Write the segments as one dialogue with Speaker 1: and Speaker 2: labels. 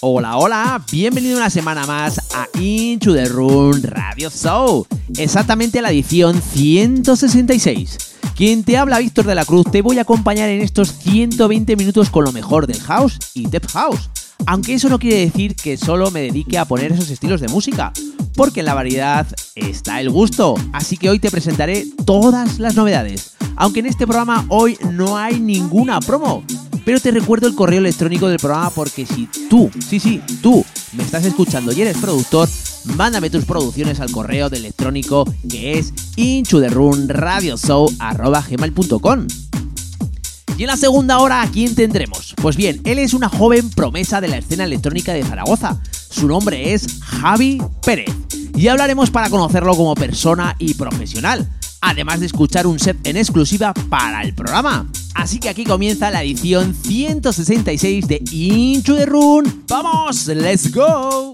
Speaker 1: Hola, hola, bienvenido una semana más a Into the Room Radio Show, exactamente la edición 166. Quien te habla, Víctor de la Cruz, te voy a acompañar en estos 120 minutos con lo mejor del house y deep house. Aunque eso no quiere decir que solo me dedique a poner esos estilos de música, porque en la variedad está el gusto, así que hoy te presentaré todas las novedades. Aunque en este programa hoy no hay ninguna promo, pero te recuerdo el correo electrónico del programa porque si tú, sí, sí, tú me estás escuchando y eres productor, mándame tus producciones al correo de electrónico que es inchuderunradioshow.com. Y en la segunda hora, ¿a quién tendremos? Pues bien, él es una joven promesa de la escena electrónica de Zaragoza. Su nombre es Javi Pérez. Y hablaremos para conocerlo como persona y profesional además de escuchar un set en exclusiva para el programa. Así que aquí comienza la edición 166 de Into the Room. ¡Vamos! ¡Let's go!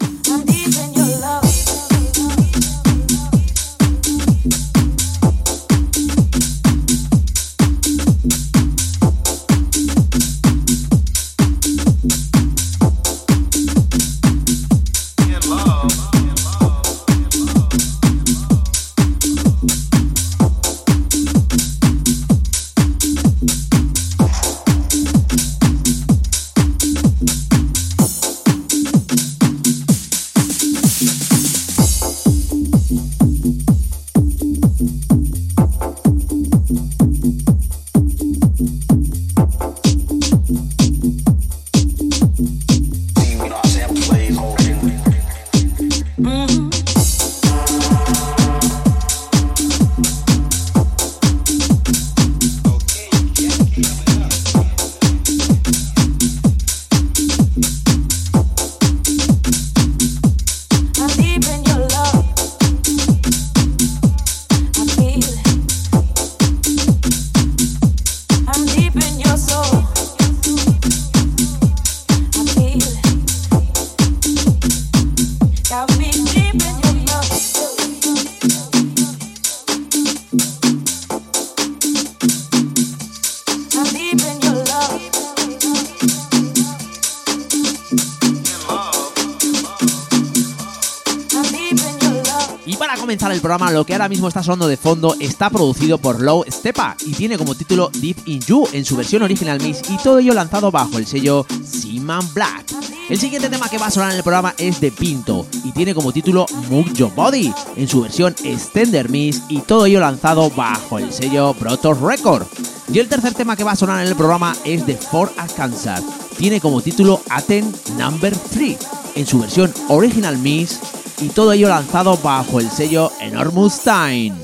Speaker 1: Programa, lo que ahora mismo está sonando de fondo, está producido por Low Stepa y tiene como título Deep in You en su versión original mix y todo ello lanzado bajo el sello Seaman Black. El siguiente tema que va a sonar en el programa es de Pinto y tiene como título Move Your Body en su versión Extender Mix y todo ello lanzado bajo el sello Proto Record. Y el tercer tema que va a sonar en el programa es de Fort Arkansas. Tiene como título Aten Number 3 en su versión original mix y todo ello lanzado bajo el sello Enormous Time.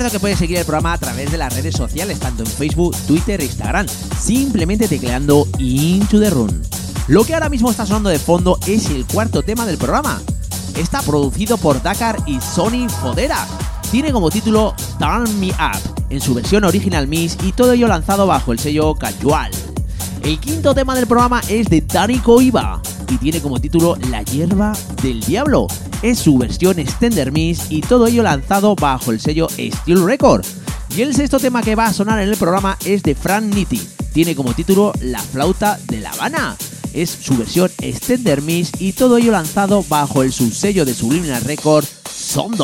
Speaker 1: Recuerdo que puedes seguir el programa a través de las redes sociales, tanto en Facebook, Twitter e Instagram, simplemente tecleando Into the Run. Lo que ahora mismo está sonando de fondo es el cuarto tema del programa. Está producido por Dakar y Sony Fodera. Tiene como título Turn Me Up, en su versión original Miss y todo ello lanzado bajo el sello Casual. El quinto tema del programa es de Dani Coiba y tiene como título La hierba del diablo. Es su versión Extender Miss y todo ello lanzado bajo el sello Steel Record. Y el sexto tema que va a sonar en el programa es de Frank Nitti. Tiene como título La flauta de La Habana. Es su versión Extender Miss y todo ello lanzado bajo el subsello de Subliminal Record Son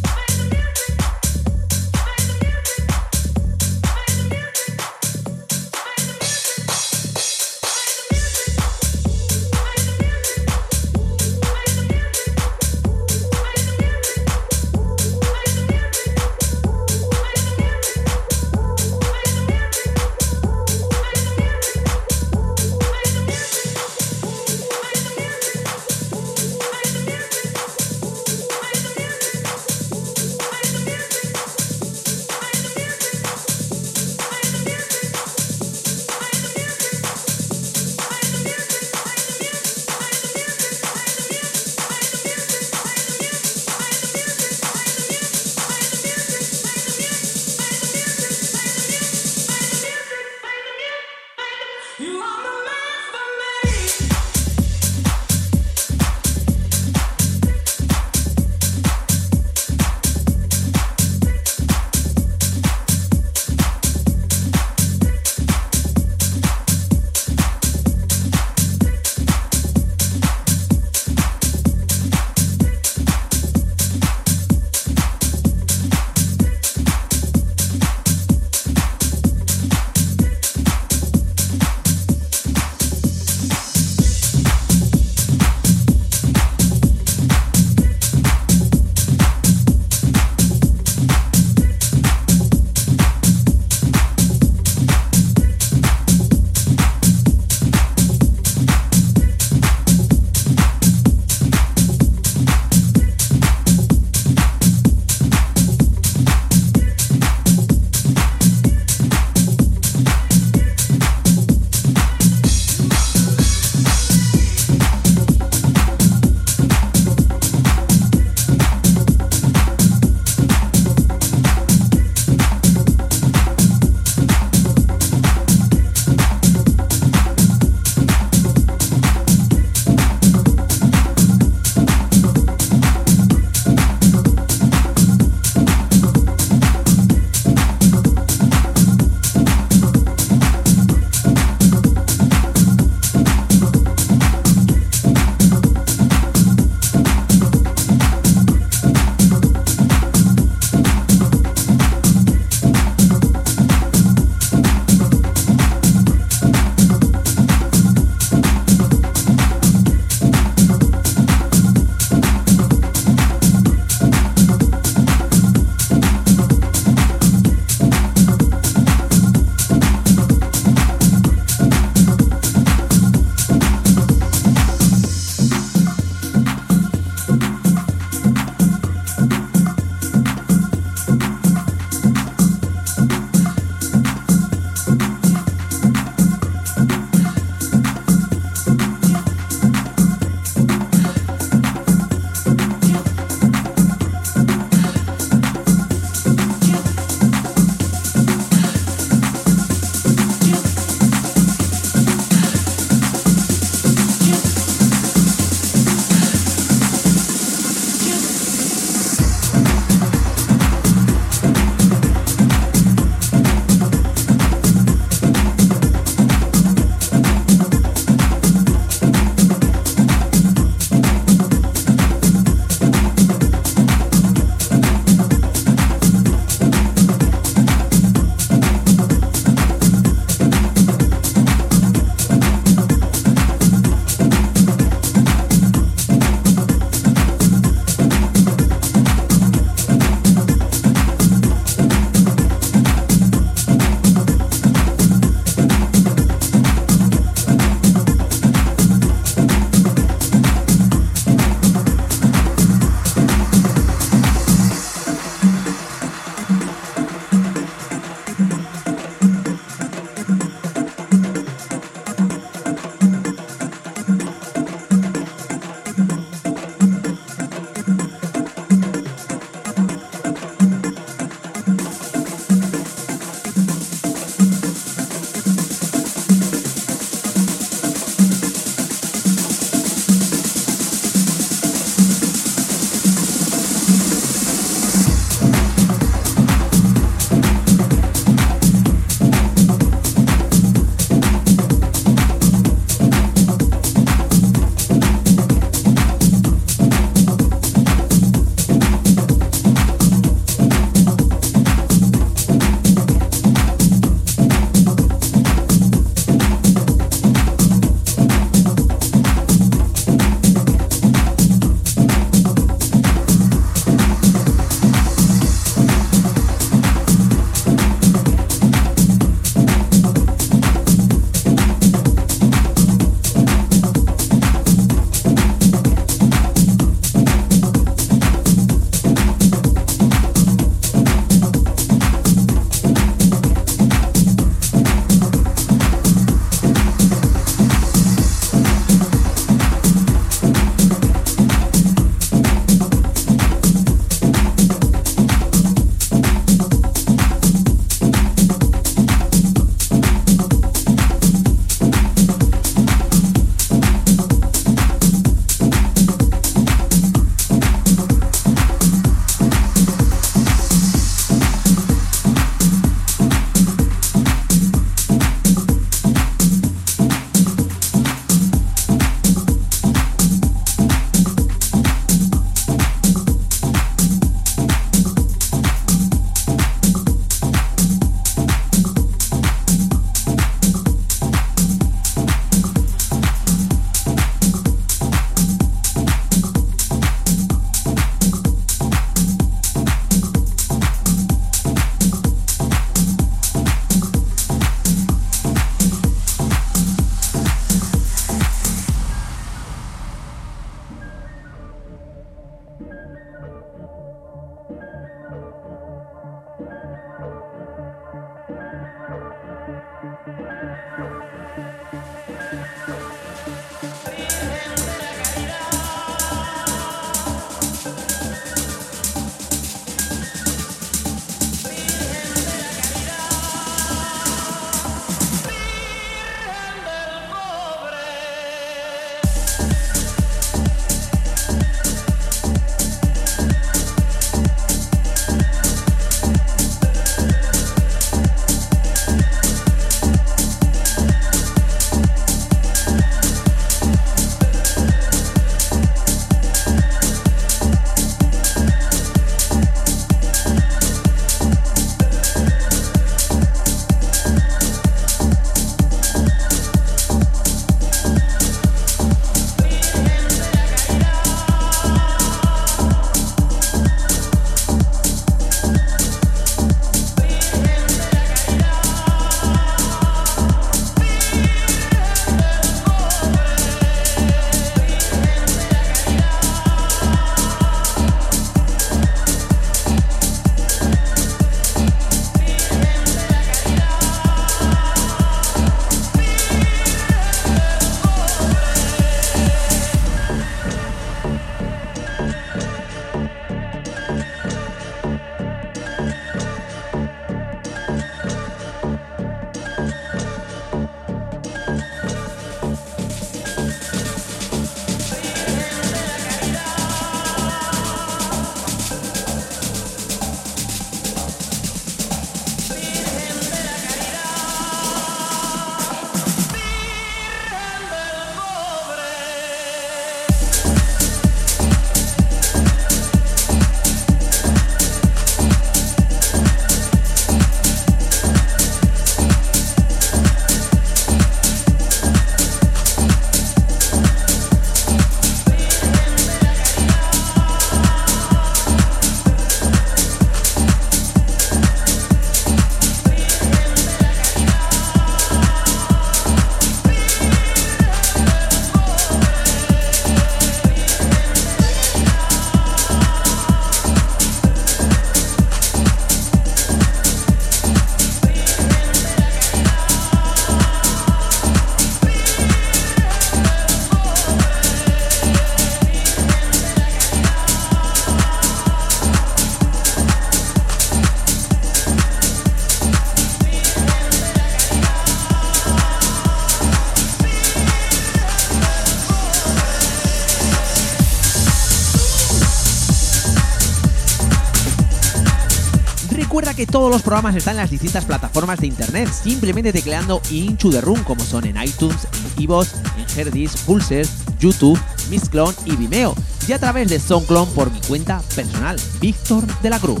Speaker 1: 2. todos los programas están en las distintas plataformas de internet, simplemente tecleando Into the Room, como son en iTunes, en iVoox, en Herdis, Pulser, YouTube, Mixclone y Vimeo, y a través de SoundClone por mi cuenta personal, Víctor de la Cruz.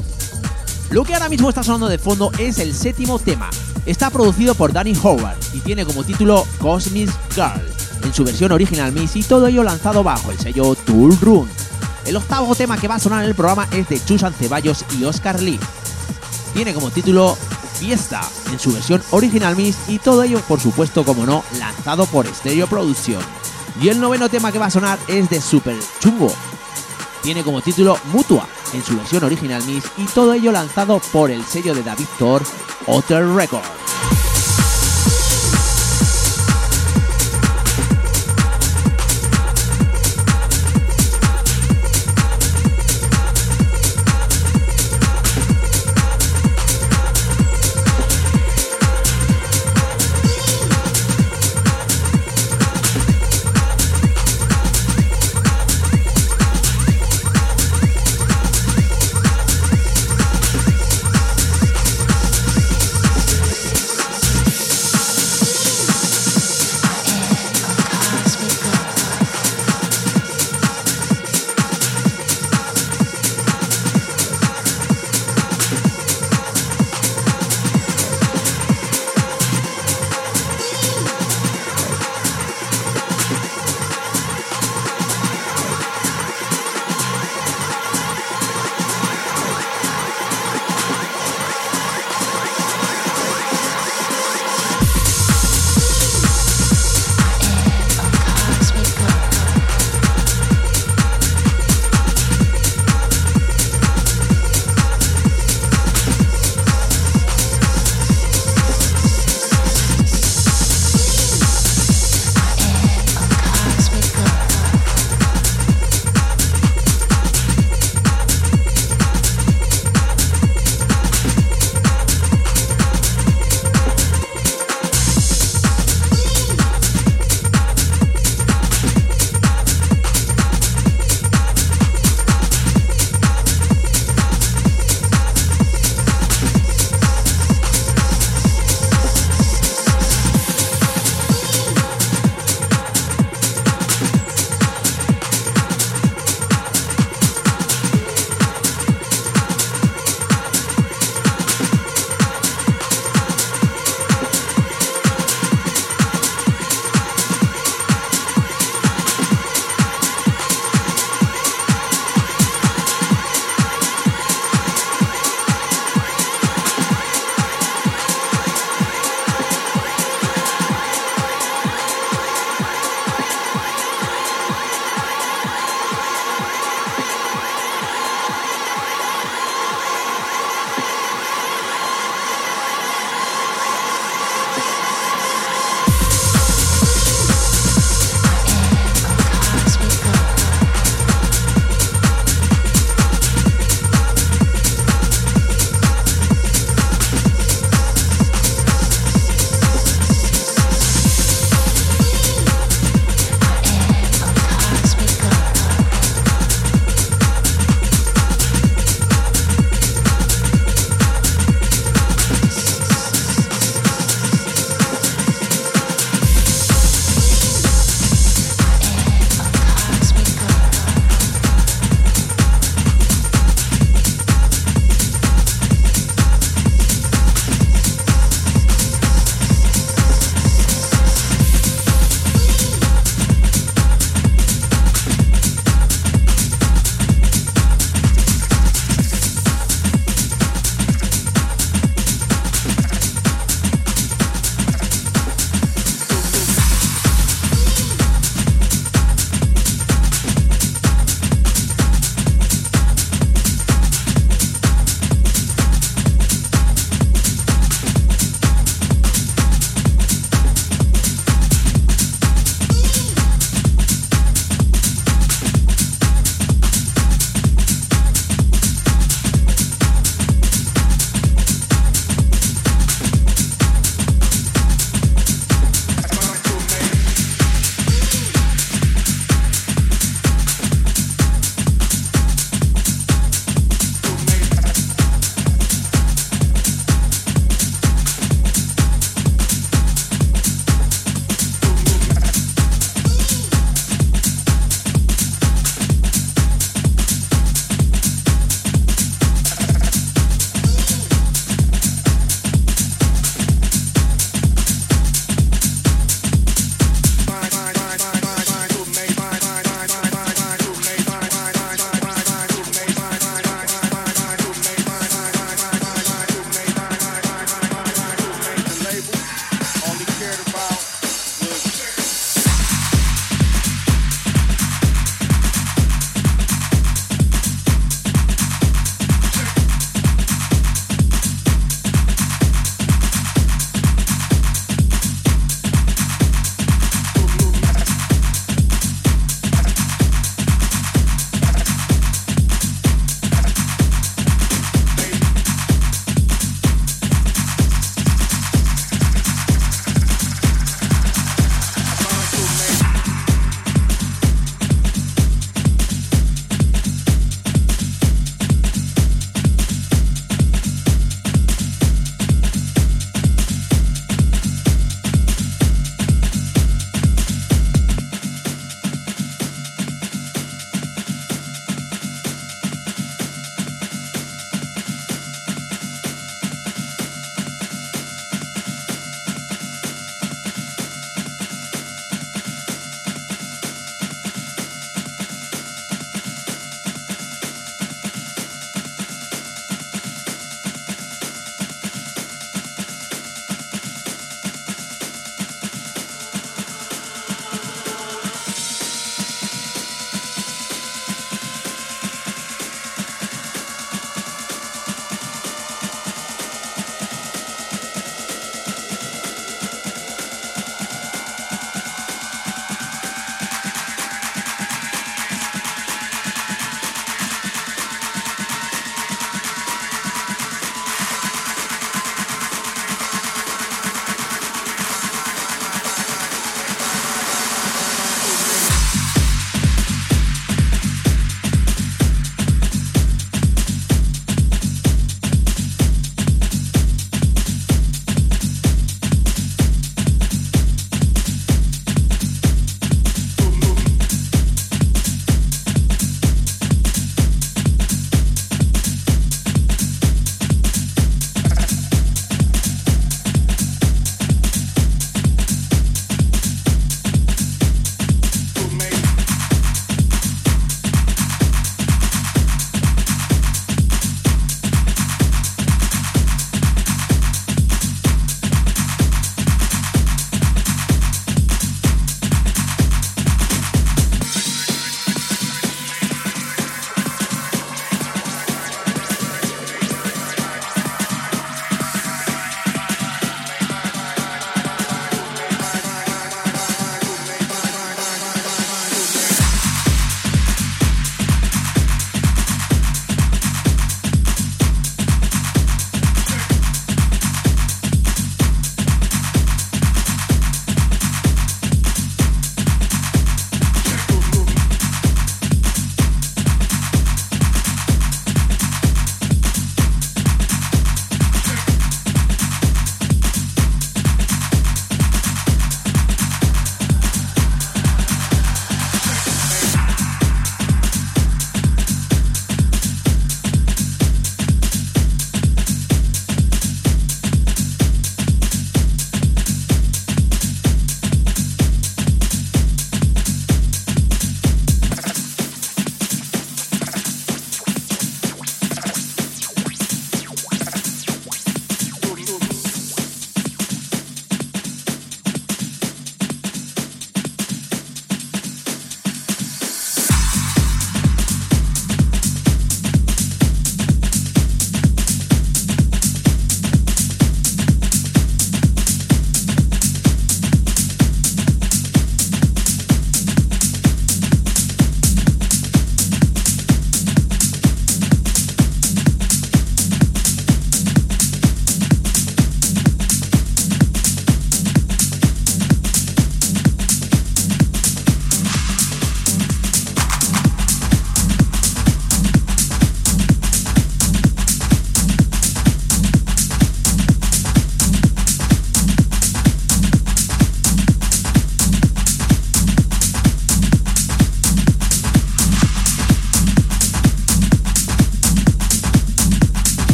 Speaker 1: Lo que ahora mismo está sonando de fondo es el séptimo tema. Está producido por Danny Howard y tiene como título Cosmic Girl, en su versión original Miss y todo ello lanzado bajo el sello Tool Room. El octavo tema que va a sonar en el programa es de Chusan Ceballos y Oscar Lee tiene como título Fiesta en su versión original Miss y todo ello por supuesto como no lanzado por Stereo Production. Y el noveno tema que va a sonar es de Super Chungo. Tiene como título Mutua en su versión original Miss y todo ello lanzado por el sello de David Thor, Otter Records.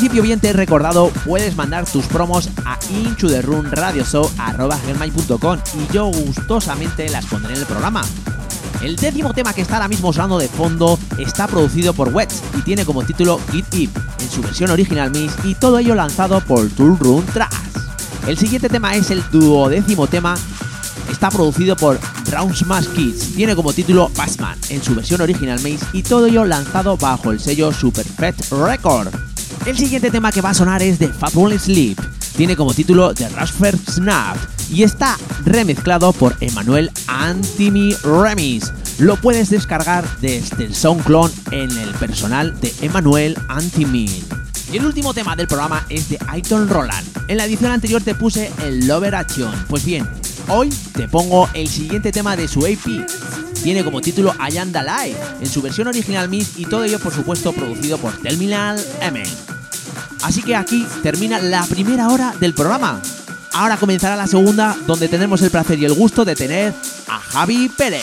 Speaker 1: Principio bien te he recordado, puedes mandar tus promos a inchuderunradioshow.com y yo gustosamente las pondré en el programa. El décimo tema que está ahora mismo sonando de fondo está producido por Wets y tiene como título Get It en su versión original Mix y todo ello lanzado por Tool Run Tracks. El siguiente tema es el duodécimo tema está producido por Brown Smash Kids. Tiene como título Passman en su versión original Mix y todo ello lanzado bajo el sello Super Record. El siguiente tema que va a sonar es de Fatball Sleep. Tiene como título The Rushford Snap y está remezclado por Emmanuel Antimi Remix. Lo puedes descargar desde el SoundClone en el personal de Emmanuel Antimi. Y el último tema del programa es de Aiton Roland. En la edición anterior te puse el Lover Action. Pues bien, hoy te pongo el siguiente tema de su AP. Tiene como título Ayanda Live, en su versión original Mix y todo ello por supuesto producido por Terminal M. Así que aquí termina la primera hora del programa. Ahora comenzará la segunda, donde tendremos el placer y el gusto de tener a Javi Pérez.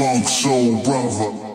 Speaker 2: Funk Soul Brother.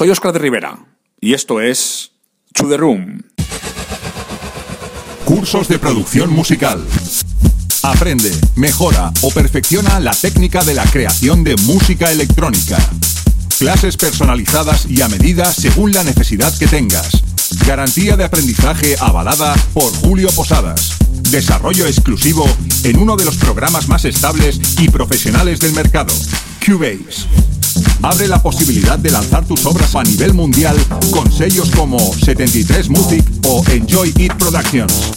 Speaker 3: Soy Oscar de Rivera y esto es To The Room. Cursos de producción musical. Aprende, mejora o perfecciona la técnica de la creación de música electrónica. Clases personalizadas y a medida según la necesidad que tengas. Garantía de aprendizaje avalada por Julio Posadas. Desarrollo exclusivo en uno de los programas más estables y profesionales del mercado, Cubase. Abre la posibilidad de lanzar tus obras a nivel mundial con sellos como 73 Music o Enjoy It Productions.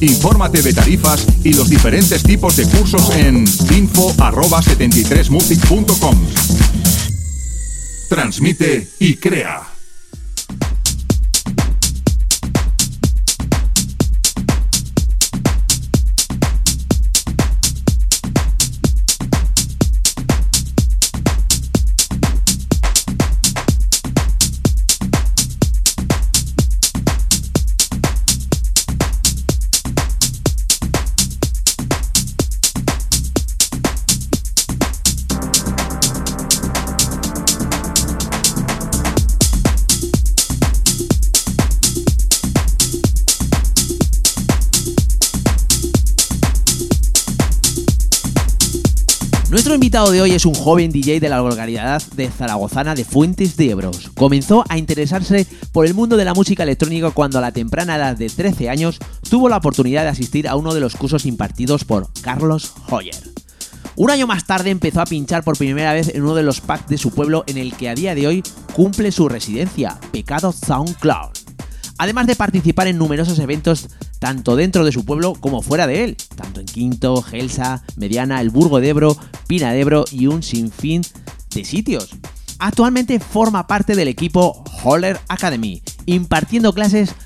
Speaker 3: Infórmate de tarifas y los diferentes tipos de cursos en info@73music.com. Transmite y crea.
Speaker 1: Invitado de hoy es un joven DJ de la localidad de Zaragozana de Fuentes de Ebros. Comenzó a interesarse por el mundo de la música electrónica cuando a la temprana edad de 13 años tuvo la oportunidad de asistir a uno de los cursos impartidos por Carlos Hoyer. Un año más tarde empezó a pinchar por primera vez en uno de los packs de su pueblo en el que a día de hoy cumple su residencia, Pecado SoundCloud. Además de participar en numerosos eventos tanto dentro de su pueblo como fuera de él, tanto en Quinto, Gelsa, Mediana, El Burgo de Ebro, Pina de Ebro y un sinfín de sitios. Actualmente forma parte del equipo Holler Academy, impartiendo clases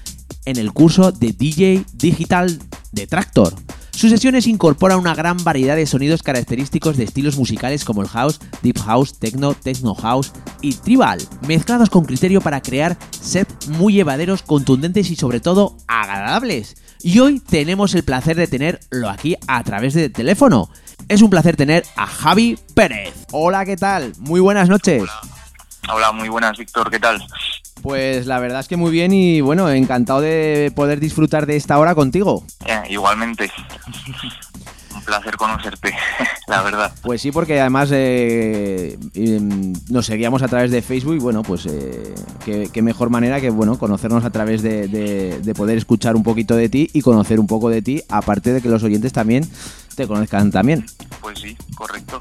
Speaker 1: en el curso de DJ Digital de Tractor. Sus sesiones incorporan una gran variedad de sonidos característicos de estilos musicales como el house, deep house, techno, techno house y tribal, mezclados con criterio para crear sets muy llevaderos, contundentes y sobre todo agradables. Y hoy tenemos el placer de tenerlo aquí a través de teléfono. Es un placer tener a Javi Pérez. Hola, ¿qué tal? Muy buenas noches.
Speaker 4: Hola, muy buenas, Víctor, ¿qué tal?
Speaker 1: Pues la verdad es que muy bien y bueno, encantado de poder disfrutar de esta hora contigo.
Speaker 4: Eh, igualmente. Placer conocerte, la verdad.
Speaker 1: Pues sí, porque además eh, em, nos seguíamos a través de Facebook y bueno, pues eh, qué, qué mejor manera que bueno conocernos a través de, de- de poder escuchar un poquito de ti y conocer un poco de ti, aparte de que los oyentes también te conozcan también.
Speaker 4: Pues sí, correcto.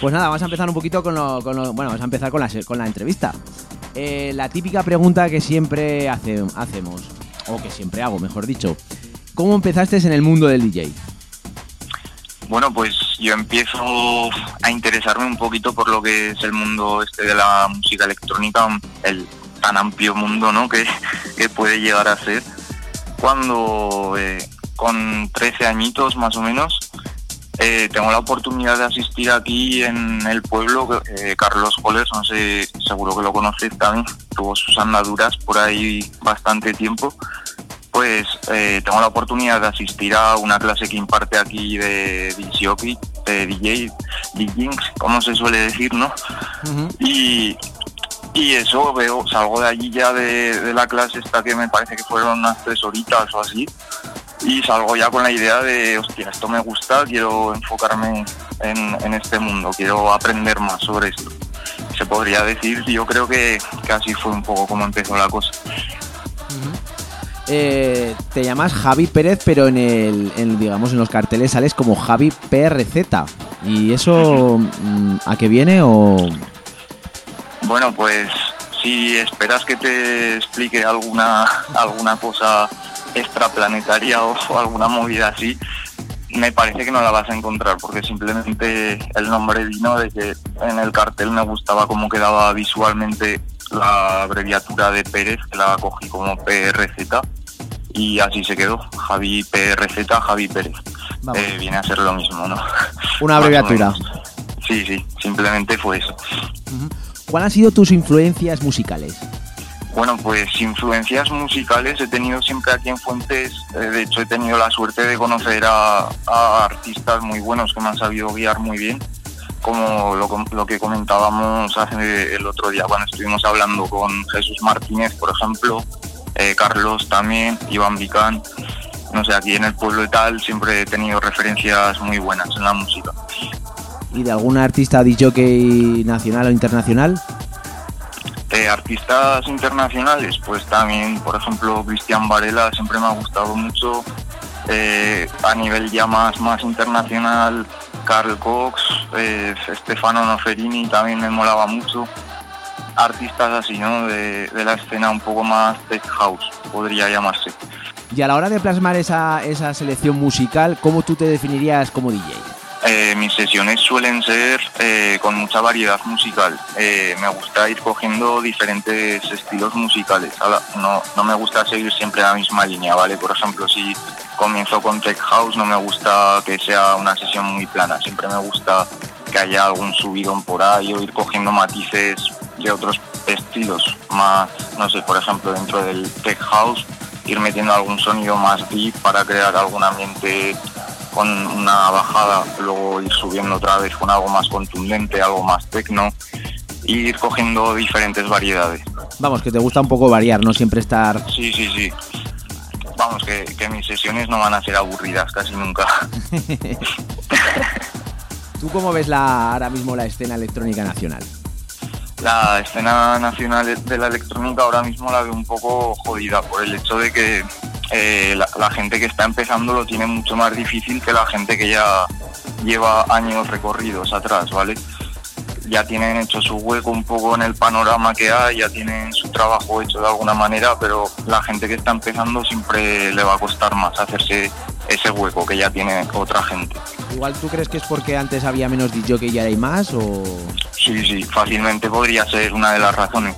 Speaker 1: Pues nada, vamos a empezar un poquito con lo, con lo- bueno, vamos a empezar con la, con la entrevista. Eh, la típica pregunta que siempre hace- hacemos, o que siempre hago, mejor dicho. ¿Cómo empezaste en el mundo del DJ?
Speaker 4: Bueno, pues yo empiezo a interesarme un poquito por lo que es el mundo este de la música electrónica el tan amplio mundo, ¿no? Que, que puede llegar a ser. Cuando eh, con 13 añitos más o menos eh, tengo la oportunidad de asistir aquí en el pueblo, eh, Carlos Coles, no sé, seguro que lo conoces también, tuvo sus andaduras por ahí bastante tiempo. Pues eh, tengo la oportunidad de asistir a una clase que imparte aquí de DJ, de DJ, DJings, como se suele decir, ¿no? Y, y eso veo, salgo de allí ya de, de la clase esta que me parece que fueron unas tres horitas o así, y salgo ya con la idea de, hostia, esto me gusta, quiero enfocarme en, en este mundo, quiero aprender más sobre esto. Se podría decir, yo creo que, que así fue un poco como empezó la cosa.
Speaker 1: Eh, te llamas Javi Pérez, pero en el, digamos, en los carteles sales como Javi PRZ. ¿Y eso mm, a qué viene o...?
Speaker 4: Bueno, pues si esperas que te explique alguna, alguna cosa extraplanetaria o, o alguna movida así, me parece que no la vas a encontrar porque simplemente el nombre vino de que en el cartel me gustaba cómo quedaba visualmente la abreviatura de Pérez, que la cogí como PRZ y así se quedó, Javi PRZ, Javi Pérez. Eh, viene a ser lo mismo, ¿no?
Speaker 1: Una abreviatura.
Speaker 4: Sí, sí, simplemente fue eso.
Speaker 1: ¿Cuáles han sido tus influencias musicales?
Speaker 4: Bueno, pues influencias musicales he tenido siempre aquí en Fuentes. eh, de hecho, he tenido la suerte de conocer a, a artistas muy buenos que me han sabido guiar muy bien, como lo, lo que comentábamos hace el otro día cuando estuvimos hablando con Jesús Martínez, por ejemplo, eh, Carlos también, Iván Vicán. No sé, aquí en el pueblo y tal siempre he tenido referencias muy buenas en la música.
Speaker 1: ¿Y de algún artista DJ nacional o internacional?
Speaker 4: Eh, artistas internacionales, pues también, por ejemplo, Cristian Varela siempre me ha gustado mucho. Eh, a nivel ya más, más internacional, Carl Cox, eh, Stefano Noferini también me molaba mucho. Artistas así, ¿no? De, de la escena un poco más tech house, podría llamarse.
Speaker 1: Y a la hora de plasmar esa, esa selección musical, ¿cómo tú te definirías como DJ?
Speaker 4: Eh, mis sesiones suelen ser eh, con mucha variedad musical. Eh, me gusta ir cogiendo diferentes estilos musicales. No, no me gusta seguir siempre la misma línea, ¿vale? Por ejemplo, si comienzo con Tech House, no me gusta que sea una sesión muy plana. Siempre me gusta que haya algún subidón por ahí o ir cogiendo matices de otros estilos. Más, no sé, por ejemplo, dentro del Tech House, ir metiendo algún sonido más deep para crear algún ambiente con una bajada, luego ir subiendo otra vez con algo más contundente, algo más tecno, e ir cogiendo diferentes variedades.
Speaker 1: Vamos, que te gusta un poco variar, no siempre estar...
Speaker 4: Sí, sí, sí. Vamos, que, que mis sesiones no van a ser aburridas casi nunca.
Speaker 1: ¿Tú cómo ves la, ahora mismo la escena electrónica nacional?
Speaker 4: La escena nacional de la electrónica ahora mismo la veo un poco jodida por el hecho de que eh, la, la gente que está empezando lo tiene mucho más difícil que la gente que ya lleva años recorridos atrás, ¿vale? Ya tienen hecho su hueco un poco en el panorama que hay, ya tienen su trabajo hecho de alguna manera, pero la gente que está empezando siempre le va a costar más hacerse ese hueco que ya tiene otra gente.
Speaker 1: Igual tú crees que es porque antes había menos DJ y ahora hay más o...
Speaker 4: Sí, sí, fácilmente podría ser una de las razones.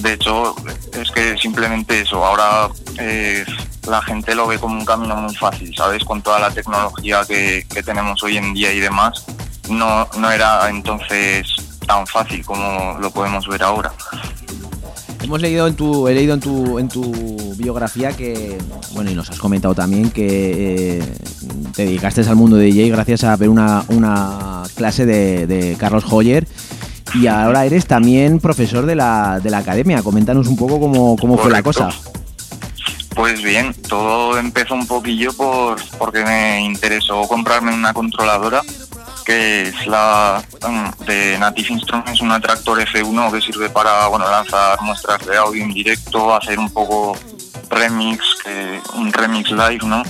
Speaker 4: De hecho, es que simplemente eso, ahora eh, la gente lo ve como un camino muy fácil, ¿sabes? Con toda la tecnología que, que tenemos hoy en día y demás, no, no era entonces tan fácil como lo podemos ver ahora.
Speaker 1: Hemos leído en tu, he leído en tu, en tu biografía que, bueno, y nos has comentado también que eh, te dedicaste al mundo de DJ gracias a ver una, una clase de, de Carlos Hoyer y ahora eres también profesor de la, de la academia. Coméntanos un poco cómo, cómo fue la cosa.
Speaker 4: Pues bien, todo empezó un poquillo por porque me interesó comprarme una controladora que es la mm, de Native Instruments, una Tractor F1 que sirve para bueno lanzar muestras de audio en directo, hacer un poco remix, un remix live, ¿no?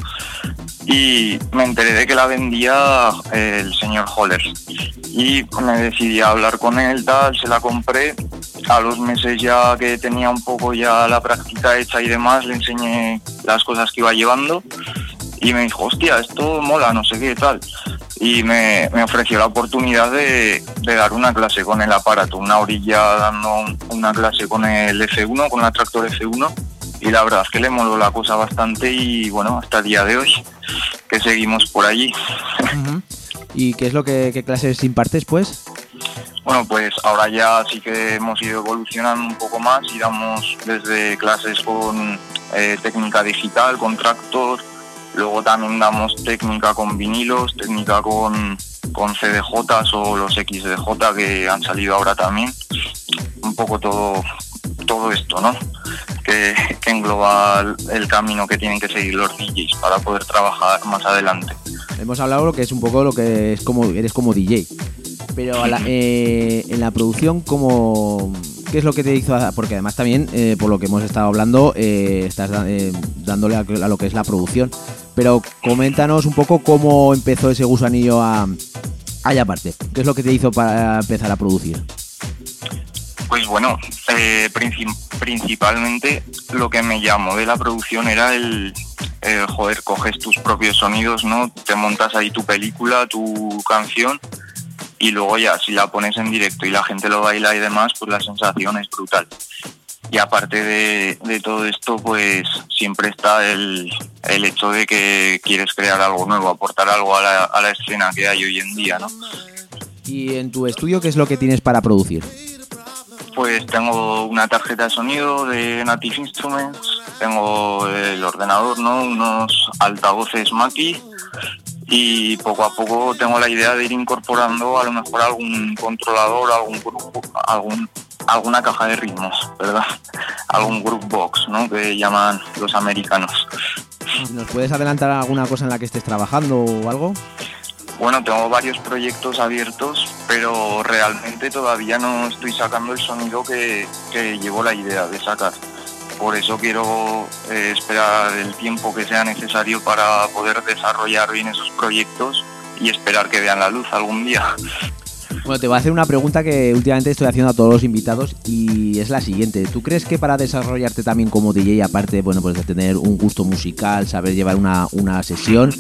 Speaker 4: Y me enteré de que la vendía eh, el señor Holler. Y me decidí a hablar con él, tal, se la compré. A los meses ya que tenía un poco ya la práctica hecha y demás, le enseñé las cosas que iba llevando y me dijo, hostia, esto mola, no sé qué, tal. Y me, me ofreció la oportunidad de, de dar una clase con el aparato, una orilla dando un- una clase con el F1, con el tractor F1 y la verdad es que le moló la cosa bastante y bueno, hasta el día de hoy que seguimos por allí.
Speaker 1: ¿Y qué es lo que qué clases impartes, pues?
Speaker 4: Bueno, pues ahora ya sí que hemos ido evolucionando un poco más y damos desde clases con eh, técnica digital, con tractor, luego también damos técnica con vinilos, técnica con, con CDJs o los XDJ que han salido ahora también. Un poco todo, todo esto, ¿no? Que, que engloba el, camino que tienen que seguir los DJs para poder trabajar más adelante.
Speaker 1: Hemos hablado lo que es un poco lo que es como eres como DJ. Pero a la- eh, en la producción, ¿cómo, ¿qué es lo que te hizo? Porque además también, eh, por lo que hemos estado hablando, eh, estás da- eh, dándole a, a lo que es la producción. Pero coméntanos un poco cómo empezó ese gusanillo a... Allá aparte, ¿qué es lo que te hizo para empezar a producir?
Speaker 4: Pues bueno, eh, princi- principalmente lo que me llamó de la producción era el, el, joder, coges tus propios sonidos, ¿no? Te montas ahí tu película, tu canción y luego ya, si la pones en directo y la gente lo baila y demás, pues la sensación es brutal. Y aparte de, de todo esto, pues siempre está el, el hecho de que quieres crear algo nuevo, aportar algo a la, a la escena que hay hoy en día, ¿no?
Speaker 1: Y en tu estudio, ¿qué es lo que tienes para producir?
Speaker 4: Pues tengo una tarjeta de sonido de Native Instruments, tengo el ordenador, ¿no? Unos altavoces Mackie y poco a poco tengo la idea de ir incorporando a lo mejor algún controlador, algún grupo, algún alguna caja de ritmos, ¿verdad? Algún group box, ¿no? Que llaman los americanos.
Speaker 1: ¿Nos puedes adelantar alguna cosa en la que estés trabajando o algo?
Speaker 4: Bueno, tengo varios proyectos abiertos, pero realmente todavía no estoy sacando el sonido que, que llevo la idea de sacar. Por eso quiero eh, esperar el tiempo que sea necesario para poder desarrollar bien esos proyectos y esperar que vean la luz algún día.
Speaker 1: Bueno, te voy a hacer una pregunta que últimamente estoy haciendo a todos los invitados y es la siguiente. ¿Tú crees que para desarrollarte también como DJ, aparte bueno, pues de tener un gusto musical, saber llevar una, una sesión,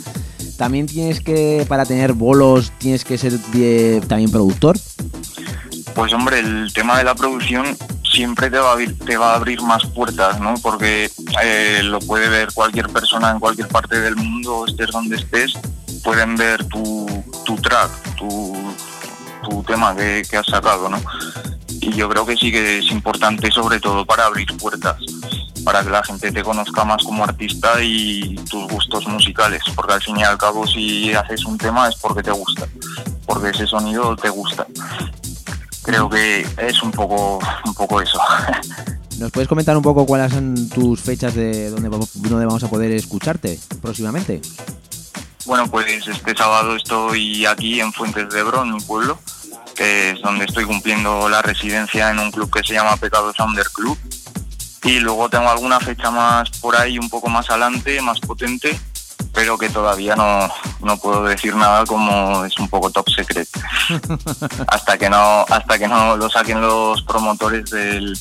Speaker 1: también tienes que, para tener bolos, tienes que ser también productor?
Speaker 4: Pues hombre, el tema de la producción siempre te va a abrir, te va a abrir más puertas, ¿no? Porque eh, lo puede ver cualquier persona en cualquier parte del mundo, estés donde estés, pueden ver tu, tu track, tu, tu tema que, has sacado, ¿no? Y yo creo que sí que es importante sobre todo para abrir puertas, para que la gente te conozca más como artista y tus gustos musicales, porque al fin y al cabo si haces un tema es porque te gusta, porque ese sonido te gusta creo que es un poco un poco eso
Speaker 1: ¿Nos puedes comentar un poco cuáles son tus fechas de dónde, dónde vamos a poder escucharte próximamente?
Speaker 4: Bueno pues este sábado estoy aquí en Fuentes de Ebro en mi pueblo que es donde estoy cumpliendo la residencia en un club que se llama Pecado Sounder Club. Y luego tengo alguna fecha más por ahí un poco más adelante más potente pero que todavía no, no puedo decir nada como es un poco top secret. Hasta que no hasta que no lo saquen los promotores del,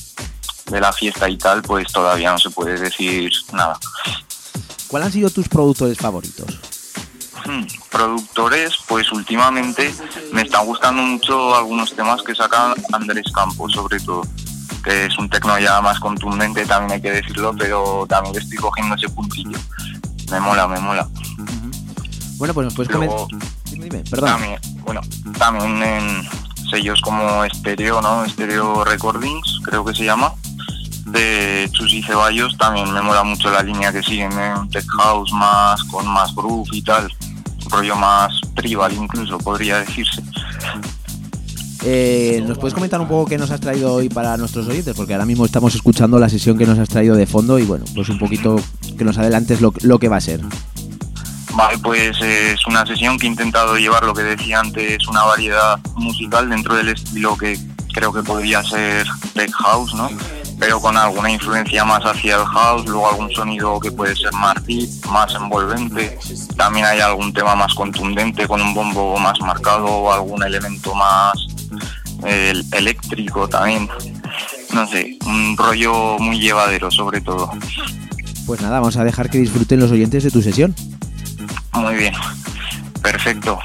Speaker 4: de la fiesta y tal pues todavía no se puede decir nada.
Speaker 1: ¿Cuáles han sido tus productores favoritos?
Speaker 4: Hmm, productores pues últimamente me están gustando mucho algunos temas que saca Andrés Campos sobre todo que es un tecno ya más contundente también hay que decirlo pero también estoy cogiendo ese puntillo me mola me mola
Speaker 1: Bueno, pues nos puedes
Speaker 4: Luego-
Speaker 1: comentar... Dime, dime, perdón.
Speaker 4: También, bueno, también en sellos como Stereo, ¿no? Stereo Recordings, creo que se llama, de Chus y Ceballos, también me mola mucho la línea que siguen en Tech House más, con más groove y tal, rollo más tribal incluso, podría decirse.
Speaker 1: Eh, ¿Nos puedes comentar un poco qué nos has traído hoy para nuestros oyentes? Porque ahora mismo estamos escuchando la sesión que nos has traído de fondo y bueno, pues un poquito que nos adelantes lo, lo que va a ser.
Speaker 4: Vale, pues eh, es una sesión que he intentado llevar, lo que decía antes, una variedad musical dentro del estilo que creo que podría ser Tech House, ¿no? Pero con alguna influencia más hacia el house, luego algún sonido que puede ser más deep, más envolvente. También hay algún tema más contundente con un bombo más marcado o algún elemento más eh, eléctrico también. No sé, un rollo muy llevadero sobre todo.
Speaker 1: Pues nada, vamos a dejar que disfruten los oyentes de tu sesión.
Speaker 4: Muy bien.
Speaker 5: Perfecto.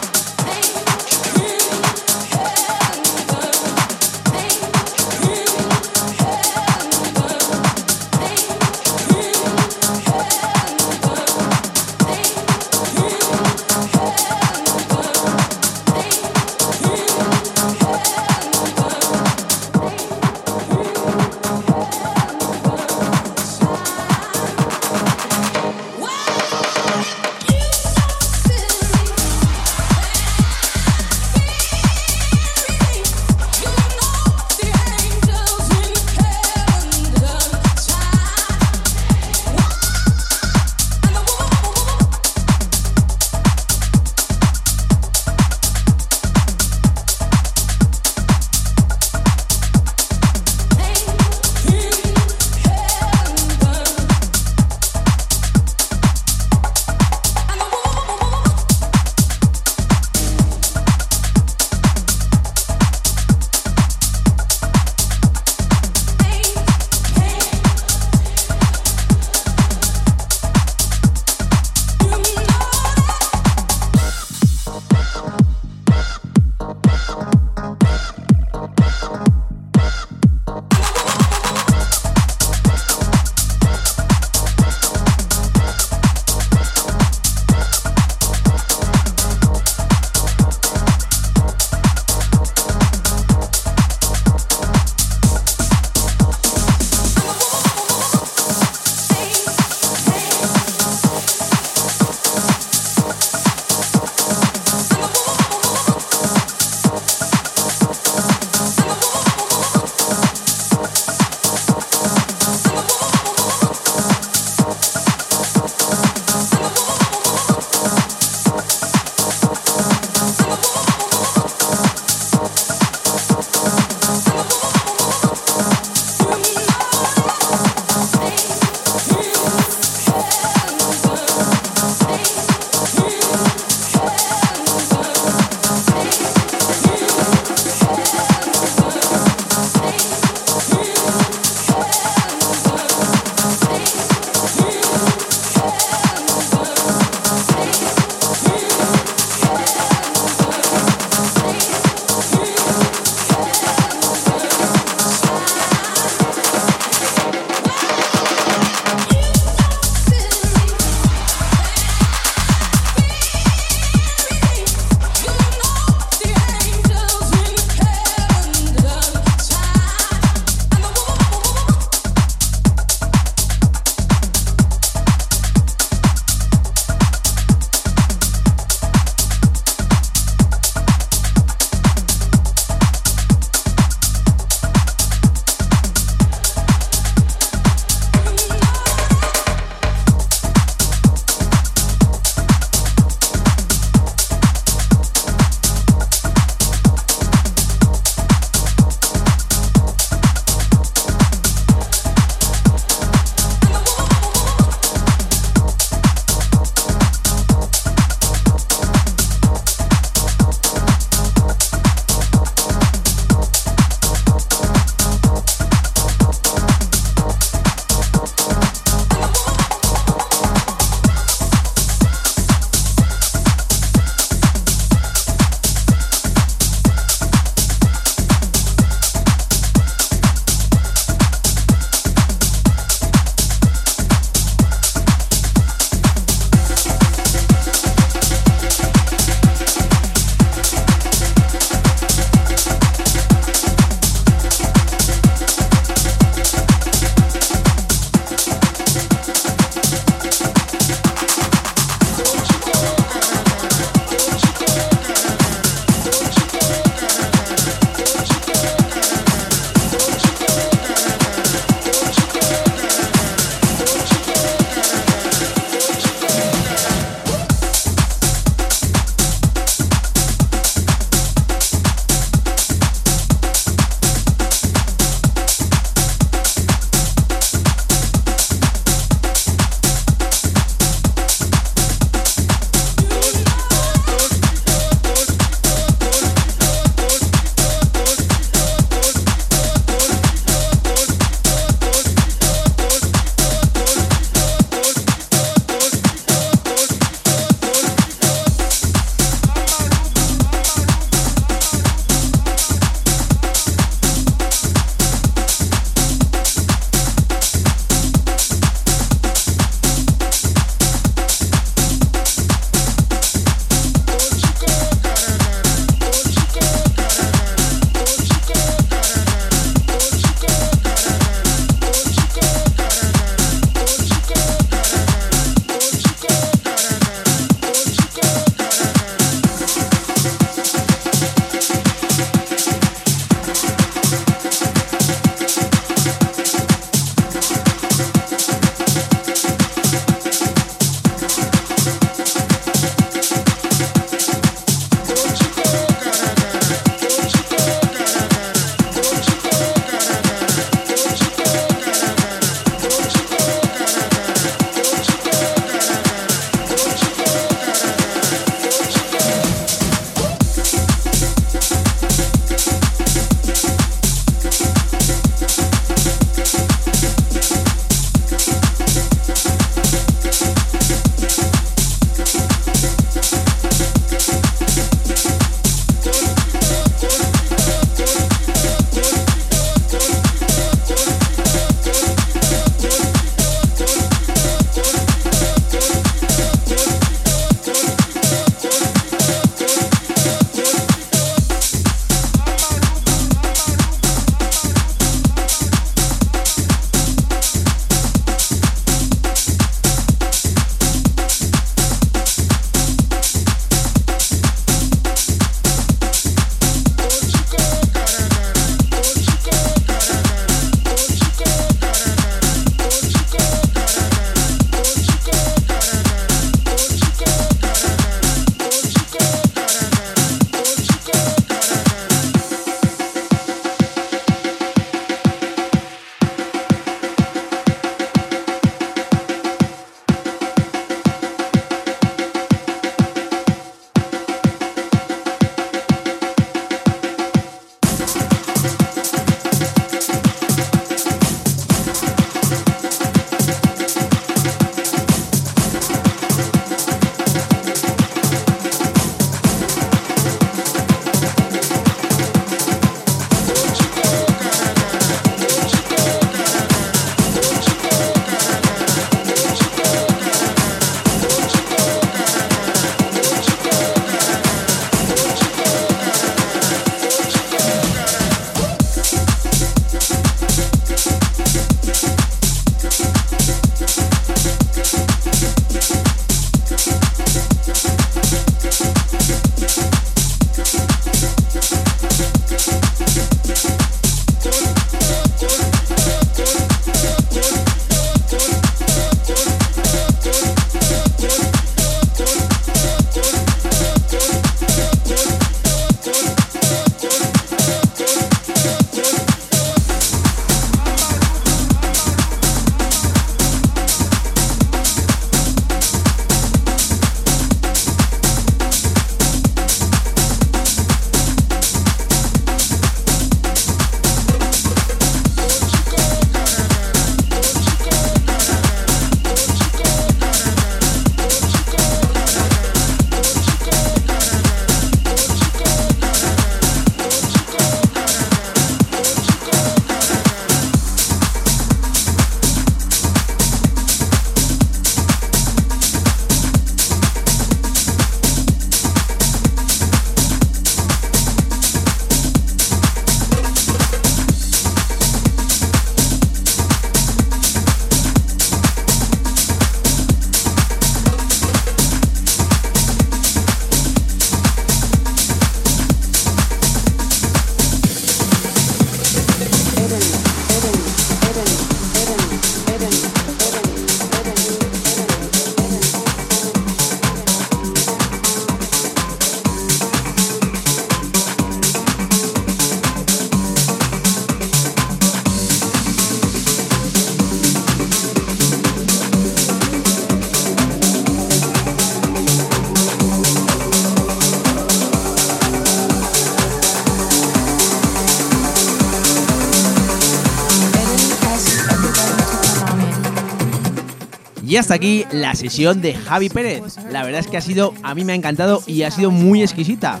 Speaker 1: Y hasta aquí la sesión de Javi Pérez. La verdad es que ha sido, a mí me ha encantado y ha sido muy exquisita.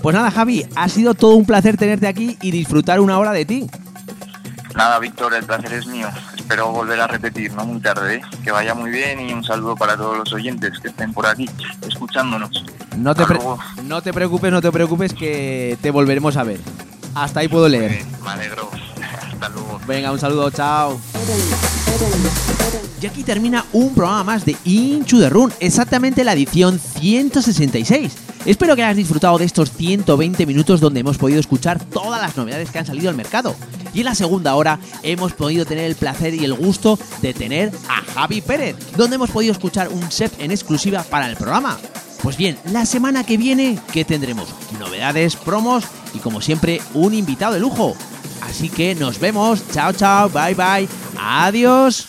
Speaker 1: Pues nada, Javi, ha sido todo un placer tenerte aquí y disfrutar una hora de ti.
Speaker 4: Nada, Víctor, el placer es mío. Espero volver a repetir, no muy tarde. ¿eh? Que vaya muy bien y un saludo para todos los oyentes que estén por aquí escuchándonos.
Speaker 1: No te, no te preocupes, no te preocupes que te volveremos a ver. Hasta ahí puedo leer.
Speaker 4: Me alegro. Hasta luego.
Speaker 1: Venga, un saludo, chao. Y aquí termina un programa más de Inchu the Run, exactamente la edición 166. Espero que hayas disfrutado de estos 120 minutos donde hemos podido escuchar todas las novedades que han salido al mercado. Y en la segunda hora hemos podido tener el placer y el gusto de tener a Javi Pérez, donde hemos podido escuchar un set en exclusiva para el programa. Pues bien, la semana que viene, ¿qué tendremos? Novedades, promos y como siempre, un invitado de lujo. Así que nos vemos. Chao, chao. Bye, bye. Adiós.